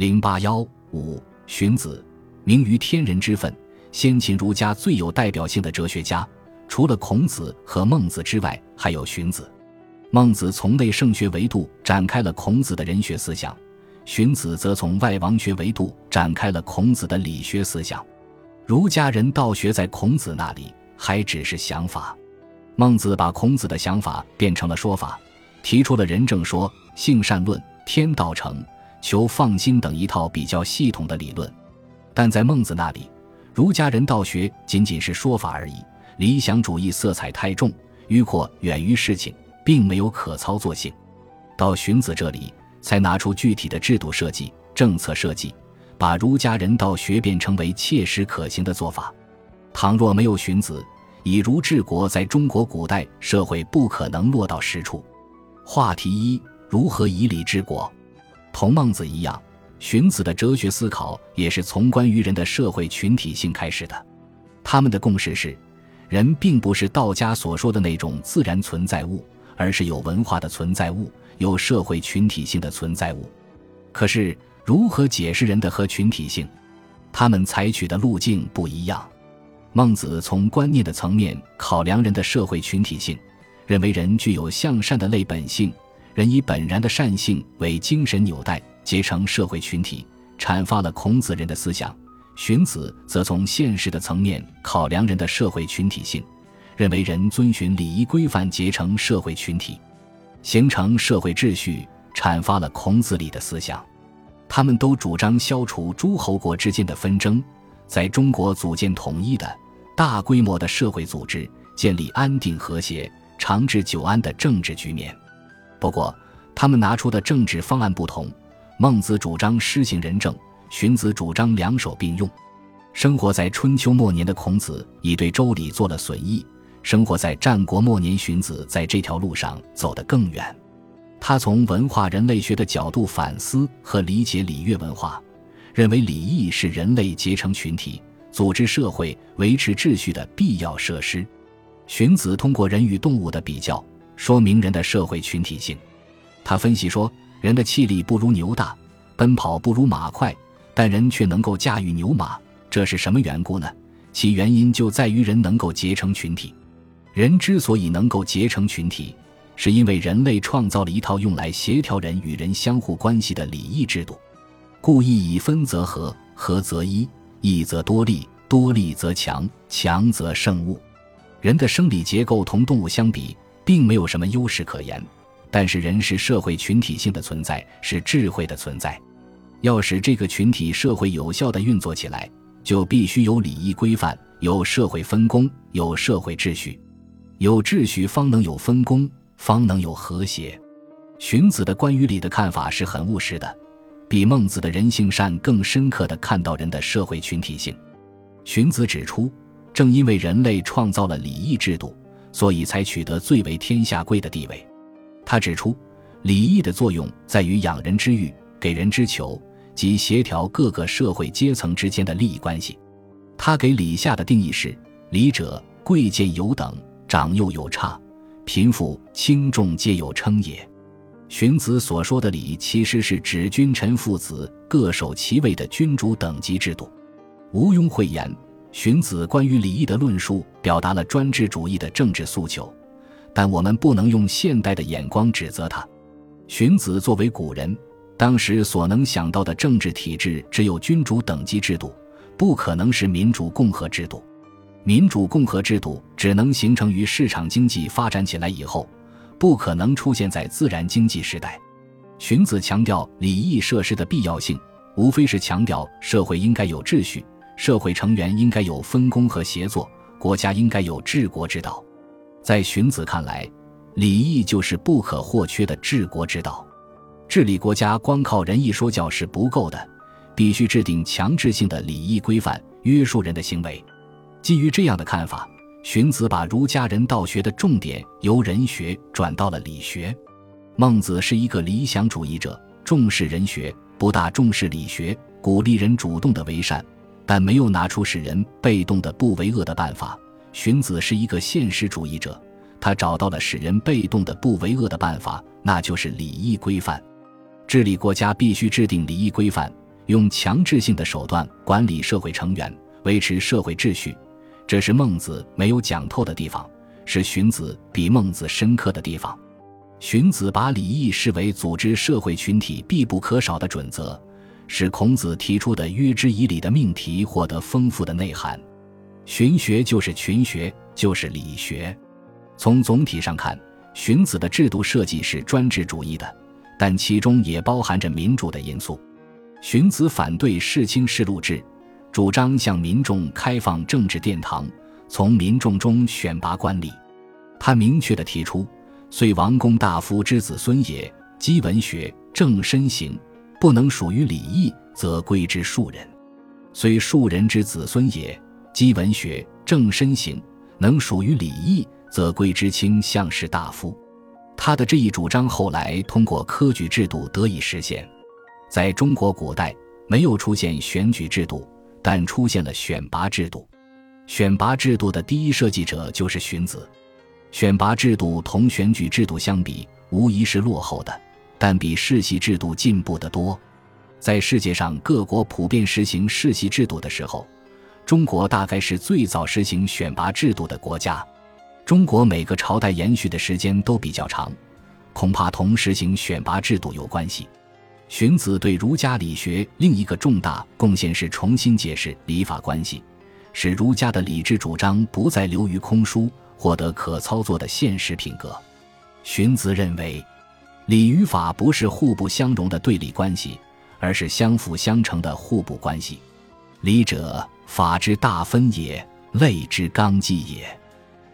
零八幺五，荀子，名于天人之分，先秦儒家最有代表性的哲学家。除了孔子和孟子之外，还有荀子。孟子从内圣学维度展开了孔子的人学思想，荀子则从外王学维度展开了孔子的理学思想。儒家人道学在孔子那里还只是想法，孟子把孔子的想法变成了说法，提出了仁政说、性善论、天道成、求放心等一套比较系统的理论。但在孟子那里，儒家人道学仅仅是说法而已。理想主义色彩太重，迂阔远于事情，并没有可操作性。到荀子这里，才拿出具体的制度设计、政策设计，把儒家人道学变成为切实可行的做法。倘若没有荀子，以儒治国在中国古代社会不可能落到实处。话题一：如何以礼治国？同孟子一样，荀子的哲学思考也是从关于人的社会群体性开始的。他们的共识是。人并不是道家所说的那种自然存在物，而是有文化的存在物，有社会群体性的存在物。可是，如何解释人的和群体性？他们采取的路径不一样。孟子从观念的层面考量人的社会群体性，认为人具有向善的类本性，人以本然的善性为精神纽带，结成社会群体，阐发了孔子人的思想。荀子则从现实的层面考量人的社会群体性，认为人遵循礼仪规范结成社会群体，形成社会秩序，阐发了孔子里的思想。他们都主张消除诸侯国之间的纷争，在中国组建统一的大规模的社会组织，建立安定和谐、长治久安的政治局面。不过，他们拿出的政治方案不同。孟子主张施行仁政。荀子主张两手并用，生活在春秋末年的孔子已对周礼做了损益；生活在战国末年，荀子在这条路上走得更远。他从文化人类学的角度反思和理解礼乐文化，认为礼义是人类结成群体、组织社会、维持秩序的必要设施。荀子通过人与动物的比较，说明人的社会群体性。他分析说，人的气力不如牛大，奔跑不如马快。但人却能够驾驭牛马，这是什么缘故呢？其原因就在于人能够结成群体。人之所以能够结成群体，是因为人类创造了一套用来协调人与人相互关系的礼义制度。故意以分则合，合则一，一则多利，多利则强，强则胜物。人的生理结构同动物相比，并没有什么优势可言。但是人是社会群体性的存在，是智慧的存在。要使这个群体社会有效的运作起来，就必须有礼仪规范，有社会分工，有社会秩序。有秩序方能有分工，方能有和谐。荀子的关于礼的看法是很务实的，比孟子的人性善更深刻的看到人的社会群体性。荀子指出，正因为人类创造了礼义制度，所以才取得最为天下贵的地位。他指出，礼义的作用在于养人之欲，给人之求。及协调各个社会阶层之间的利益关系，他给礼下的定义是：礼者，贵贱有等，长幼有差，贫富轻重皆有称也。荀子所说的礼，其实是指君臣父子各守其位的君主等级制度。毋庸讳言，荀子关于礼义的论述表达了专制主义的政治诉求，但我们不能用现代的眼光指责他。荀子作为古人。当时所能想到的政治体制只有君主等级制度，不可能是民主共和制度。民主共和制度只能形成于市场经济发展起来以后，不可能出现在自然经济时代。荀子强调礼义设施的必要性，无非是强调社会应该有秩序，社会成员应该有分工和协作，国家应该有治国之道。在荀子看来，礼义就是不可或缺的治国之道。治理国家光靠仁义说教是不够的，必须制定强制性的礼义规范，约束人的行为。基于这样的看法，荀子把儒家人道学的重点由人学转到了理学。孟子是一个理想主义者，重视人学，不大重视理学，鼓励人主动的为善，但没有拿出使人被动的不为恶的办法。荀子是一个现实主义者，他找到了使人被动的不为恶的办法，那就是礼仪规范。治理国家必须制定礼仪规范，用强制性的手段管理社会成员，维持社会秩序，这是孟子没有讲透的地方，是荀子比孟子深刻的地方。荀子把礼义视为组织社会群体必不可少的准则，使孔子提出的“约之以礼”的命题获得丰富的内涵。荀学就是群学，就是理学。从总体上看，荀子的制度设计是专制主义的，但其中也包含着民主的因素。荀子反对世卿世禄制，主张向民众开放政治殿堂，从民众中选拔官吏。他明确地提出：“虽王公大夫之子孙也，积文学，正身行，不能属于礼义，则归之庶人；虽庶人之子孙也，积文学，正身行，能属于礼义，则归之卿相士大夫。”他的这一主张后来通过科举制度得以实现。在中国古代，没有出现选举制度，但出现了选拔制度。选拔制度的第一设计者就是荀子。选拔制度同选举制度相比，无疑是落后的，但比世袭制度进步得多。在世界上各国普遍实行世袭制度的时候，中国大概是最早实行选拔制度的国家。中国每个朝代延续的时间都比较长，恐怕同实行选拔制度有关系。荀子对儒家理学另一个重大贡献是重新解释礼法关系，使儒家的礼制主张不再流于空书，获得可操作的现实品格。荀子认为，礼与法不是互不相容的对立关系，而是相辅相成的互补关系。礼者，法之大分也，类之纲纪也。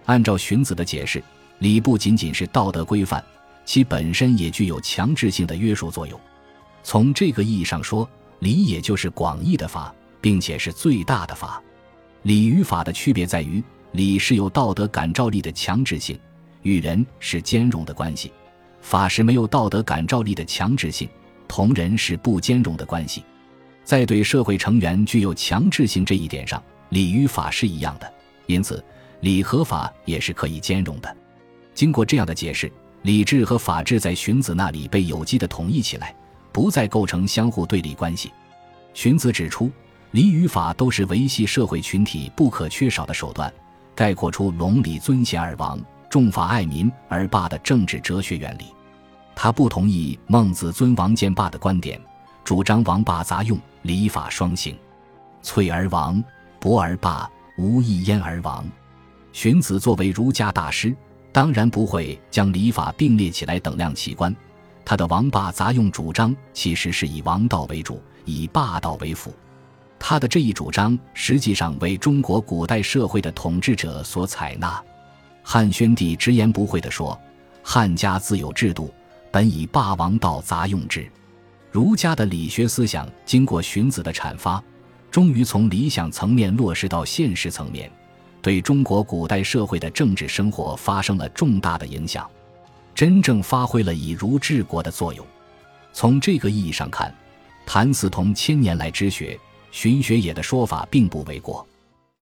按照荀子的解释，礼不仅仅是道德规范，其本身也具有强制性的约束作用。从这个意义上说，礼也就是广义的法，并且是最大的法。礼与法的区别在于，礼是有道德感召力的强制性，与人是兼容的关系；法是没有道德感召力的强制性，同人是不兼容的关系。在对社会成员具有强制性这一点上，礼与法是一样的，因此礼和法也是可以兼容的。经过这样的解释，礼制和法治在荀子那里被有机的统一起来。不再构成相互对立关系。荀子指出，礼与法都是维系社会群体不可缺少的手段，概括出隆礼尊贤而王，重法爱民而霸的政治哲学原理。他不同意孟子尊王见霸的观点，主张王霸杂用，礼法双行。粹而王，博而霸，无一焉而亡。荀子作为儒家大师，当然不会将礼法并列起来等量齐观。他的王霸杂用主张其实是以王道为主，以霸道为辅。他的这一主张实际上为中国古代社会的统治者所采纳。汉宣帝直言不讳地说：“汉家自有制度，本以霸王道杂用之。”儒家的理学思想经过荀子的阐发，终于从理想层面落实到现实层面，对中国古代社会的政治生活发生了重大的影响。真正发挥了以儒治国的作用。从这个意义上看，谭嗣同千年来之学，荀学也的说法并不为过。